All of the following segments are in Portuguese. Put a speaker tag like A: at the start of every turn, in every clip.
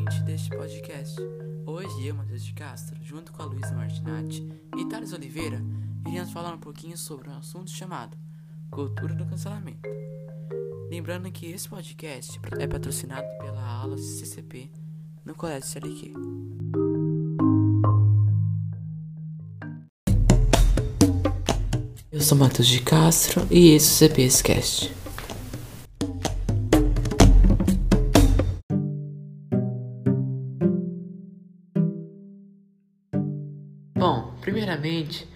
A: ouvinte deste podcast. Hoje eu, Matheus de Castro, junto com a Luísa Martinati e Thales Oliveira, iremos falar um pouquinho sobre um assunto chamado Cultura do Cancelamento. Lembrando que esse podcast é patrocinado pela aula CCP no Colégio CLQ. Eu sou Matheus de Castro e esse é o CPS primeiramente,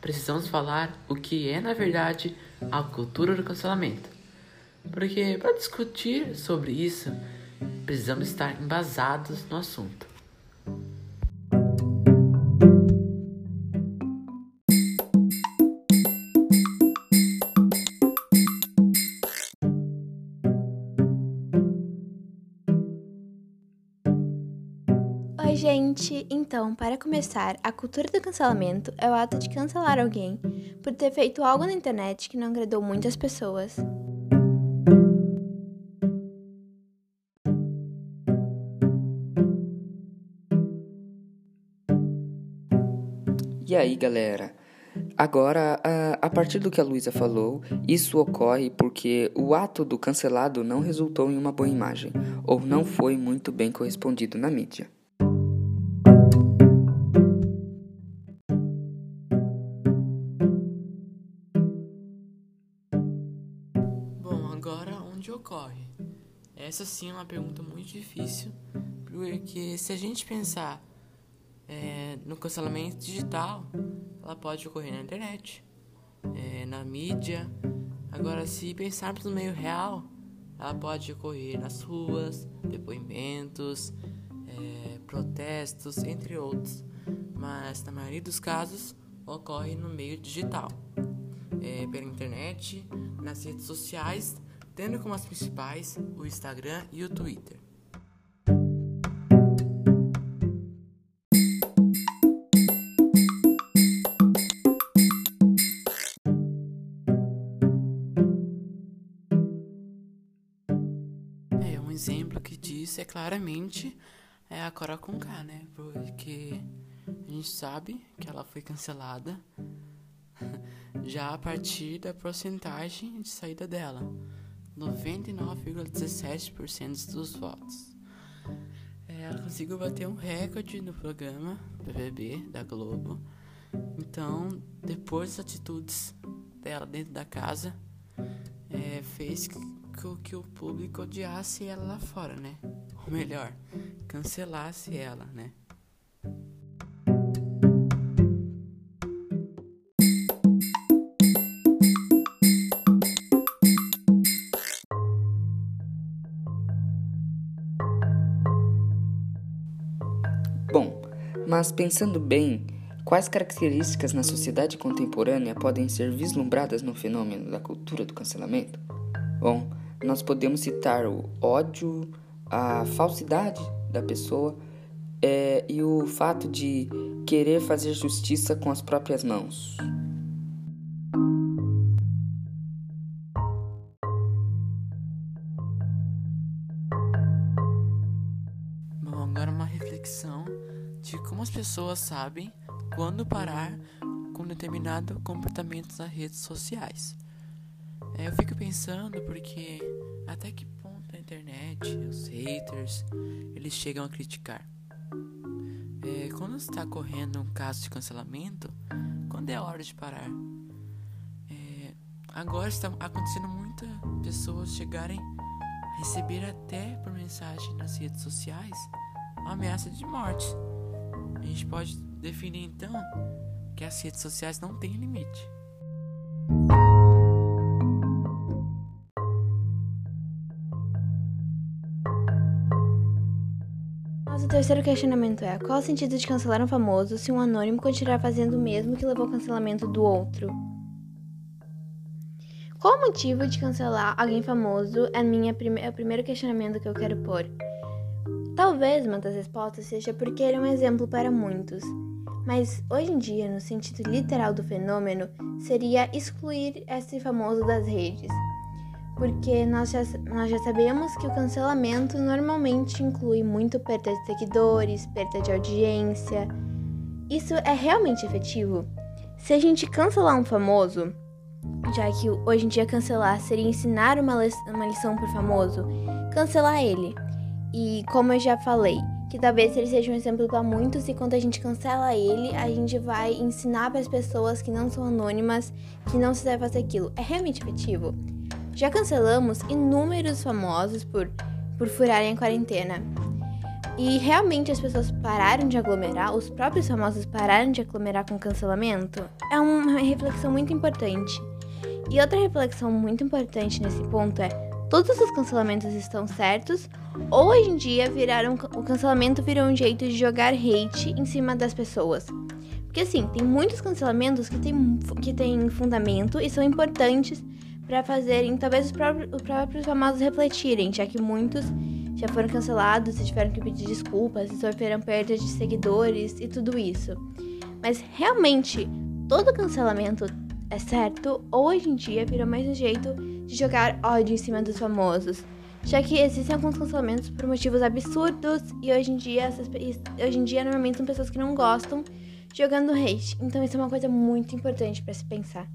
A: precisamos falar o que é na verdade a cultura do cancelamento. Porque para discutir sobre isso, precisamos estar embasados no assunto.
B: Gente! Então, para começar, a cultura do cancelamento é o ato de cancelar alguém por ter feito algo na internet que não agradou muitas pessoas.
C: E aí, galera? Agora, a, partir do que a Luísa falou, isso ocorre porque o ato do cancelado não resultou em uma boa imagem, ou não foi muito bem correspondido na mídia.
A: Agora onde ocorre? Essa sim é uma pergunta muito difícil, porque se a gente pensar é, no cancelamento digital, ela pode ocorrer na internet, é, na mídia. Agora, se pensarmos no meio real, ela pode ocorrer nas ruas, depoimentos, é, protestos, entre outros. Mas na maioria dos casos ocorre no meio digital, é, pela internet, nas redes sociais, tendo como as principais o Instagram e o Twitter. É, um exemplo que disso é claramente é a Cora Conká, né? Porque a gente sabe que ela foi cancelada já a partir da porcentagem de saída dela, 99,17% dos votos. É, ela conseguiu bater um recorde no programa BBB da Globo. Então, depois das atitudes dela dentro da casa, é, fez com que o público odiasse ela lá fora, né? Ou melhor, cancelasse ela, né?
C: Mas pensando bem, quais características na sociedade contemporânea podem ser vislumbradas no fenômeno da cultura do cancelamento? Bom, nós podemos citar o ódio, a falsidade da pessoa é, e o fato de querer fazer justiça com as próprias mãos.
A: Bom, agora uma reflexão de como as pessoas sabem quando parar com determinado comportamento nas redes sociais. É, eu fico pensando porque até que ponto a internet, os haters, eles chegam a criticar. É, quando está correndo um caso de cancelamento, quando é a hora de parar? É, agora está acontecendo muitas pessoas chegarem a receber até por mensagem nas redes sociais ameaça de morte. A gente pode definir então que as redes sociais não têm limite.
B: Nosso terceiro questionamento é: qual o sentido de cancelar um famoso se um anônimo continuar fazendo o mesmo que levou ao cancelamento do outro? Qual o motivo de cancelar alguém famoso? É, minha prime é o primeiro questionamento que eu quero pôr. Talvez uma das respostas seja porque ele é um exemplo para muitos. Mas hoje em dia, no sentido literal do fenômeno, seria excluir esse famoso das redes. porque nós já, nós já sabemos que o cancelamento normalmente inclui muito perda de seguidores, perda de audiência. Isso é realmente efetivo? Se a gente cancelar um famoso, já que hoje em dia cancelar seria ensinar uma, lição por famoso, cancelar ele. E como eu já falei, que talvez ele seja um exemplo para muitos e quando a gente cancela ele, a gente vai ensinar para as pessoas que não são anônimas que não se deve fazer aquilo. É realmente efetivo? Já cancelamos inúmeros famosos por, por furarem a quarentena. E realmente as pessoas pararam de aglomerar, os próprios famosos pararam de aglomerar com cancelamento? É uma reflexão muito importante. E outra reflexão muito importante nesse ponto é: todos os cancelamentos estão certos ou hoje em dia viraram o cancelamento virou um jeito de jogar hate em cima das pessoas. Porque assim, tem muitos cancelamentos que têm que tem fundamento e são importantes para fazerem talvez os próprios, os próprios famosos refletirem, já que muitos já foram cancelados e tiveram que pedir desculpas e sofreram perda de seguidores e tudo isso. Mas realmente, todo cancelamento é certo hoje em dia virou mais um jeito de jogar ódio em cima dos famosos? já que existem alguns cancelamentos por motivos absurdos e hoje em dia essas, hoje em dia normalmente são pessoas que não gostam jogando hate. Então isso é uma coisa muito importante para se pensar.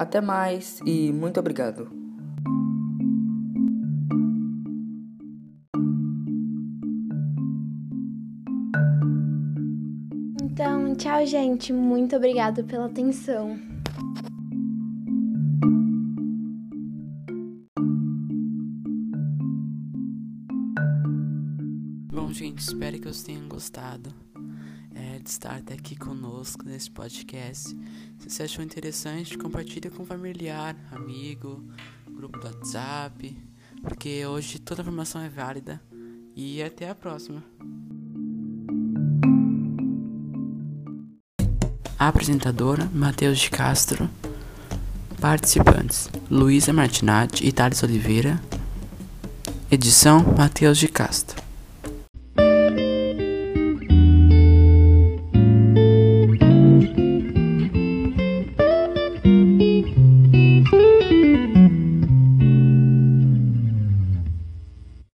C: Até mais e muito obrigado.
B: Então, tchau, gente. Muito obrigado pela atenção.
A: Bom, gente, espero que vocês tenham gostado de estar até aqui conosco nesse podcast. Se você achou interessante, compartilhe com familiar, amigo, grupo do WhatsApp, porque hoje toda informação é válida. E até a próxima. Apresentadora Matheus de Castro. Participantes: Luísa Martinati e Thales Oliveira. Edição Matheus de Castro.